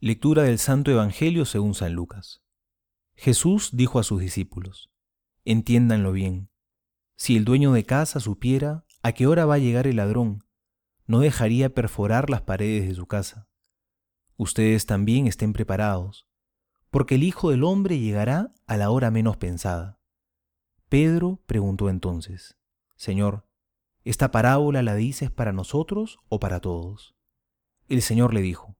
Lectura del Santo Evangelio según San Lucas. Jesús dijo a sus discípulos, Entiéndanlo bien, si el dueño de casa supiera a qué hora va a llegar el ladrón, no dejaría perforar las paredes de su casa. Ustedes también estén preparados, porque el Hijo del Hombre llegará a la hora menos pensada. Pedro preguntó entonces, Señor, ¿esta parábola la dices para nosotros o para todos? El Señor le dijo,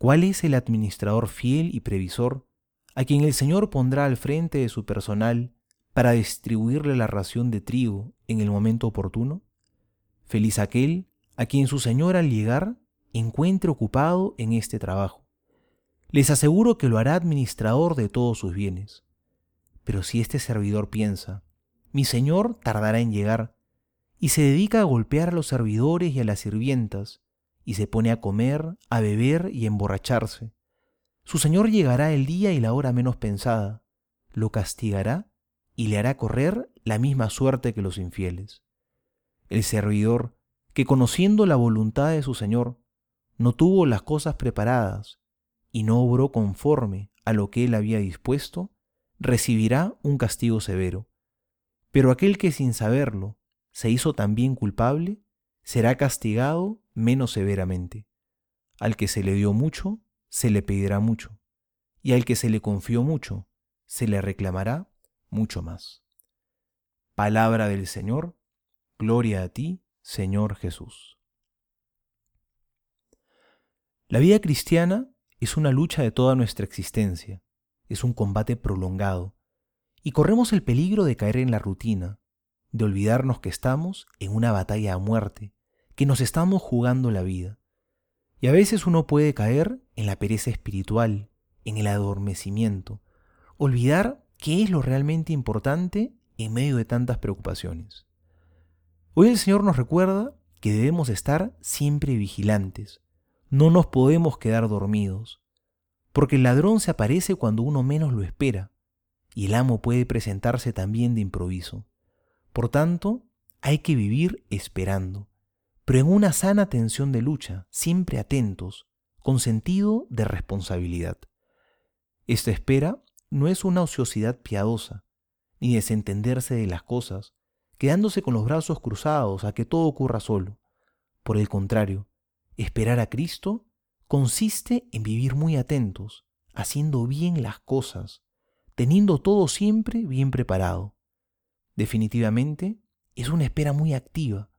¿Cuál es el administrador fiel y previsor a quien el Señor pondrá al frente de su personal para distribuirle la ración de trigo en el momento oportuno? Feliz aquel a quien su Señor al llegar encuentre ocupado en este trabajo. Les aseguro que lo hará administrador de todos sus bienes. Pero si este servidor piensa, mi Señor tardará en llegar, y se dedica a golpear a los servidores y a las sirvientas, y se pone a comer, a beber y emborracharse. Su Señor llegará el día y la hora menos pensada, lo castigará y le hará correr la misma suerte que los infieles. El servidor, que conociendo la voluntad de su Señor, no tuvo las cosas preparadas y no obró conforme a lo que él había dispuesto, recibirá un castigo severo. Pero aquel que sin saberlo se hizo también culpable, será castigado menos severamente. Al que se le dio mucho, se le pedirá mucho, y al que se le confió mucho, se le reclamará mucho más. Palabra del Señor, gloria a ti, Señor Jesús. La vida cristiana es una lucha de toda nuestra existencia, es un combate prolongado, y corremos el peligro de caer en la rutina, de olvidarnos que estamos en una batalla a muerte, que nos estamos jugando la vida. Y a veces uno puede caer en la pereza espiritual, en el adormecimiento, olvidar qué es lo realmente importante en medio de tantas preocupaciones. Hoy el Señor nos recuerda que debemos estar siempre vigilantes, no nos podemos quedar dormidos, porque el ladrón se aparece cuando uno menos lo espera, y el amo puede presentarse también de improviso. Por tanto, hay que vivir esperando, pero en una sana tensión de lucha, siempre atentos, con sentido de responsabilidad. Esta espera no es una ociosidad piadosa, ni desentenderse de las cosas, quedándose con los brazos cruzados a que todo ocurra solo. Por el contrario, esperar a Cristo consiste en vivir muy atentos, haciendo bien las cosas, teniendo todo siempre bien preparado. Definitivamente, es una espera muy activa,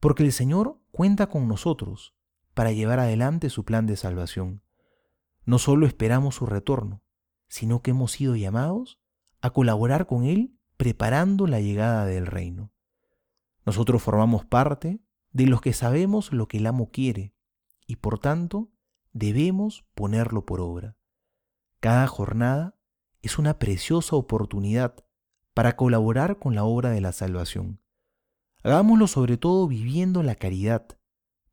porque el Señor cuenta con nosotros para llevar adelante su plan de salvación. No solo esperamos su retorno, sino que hemos sido llamados a colaborar con Él preparando la llegada del reino. Nosotros formamos parte de los que sabemos lo que el amo quiere y por tanto debemos ponerlo por obra. Cada jornada es una preciosa oportunidad para colaborar con la obra de la salvación. Hagámoslo sobre todo viviendo la caridad,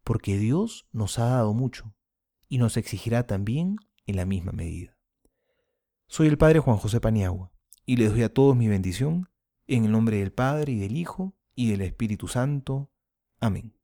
porque Dios nos ha dado mucho y nos exigirá también en la misma medida. Soy el Padre Juan José Paniagua y les doy a todos mi bendición en el nombre del Padre y del Hijo y del Espíritu Santo. Amén.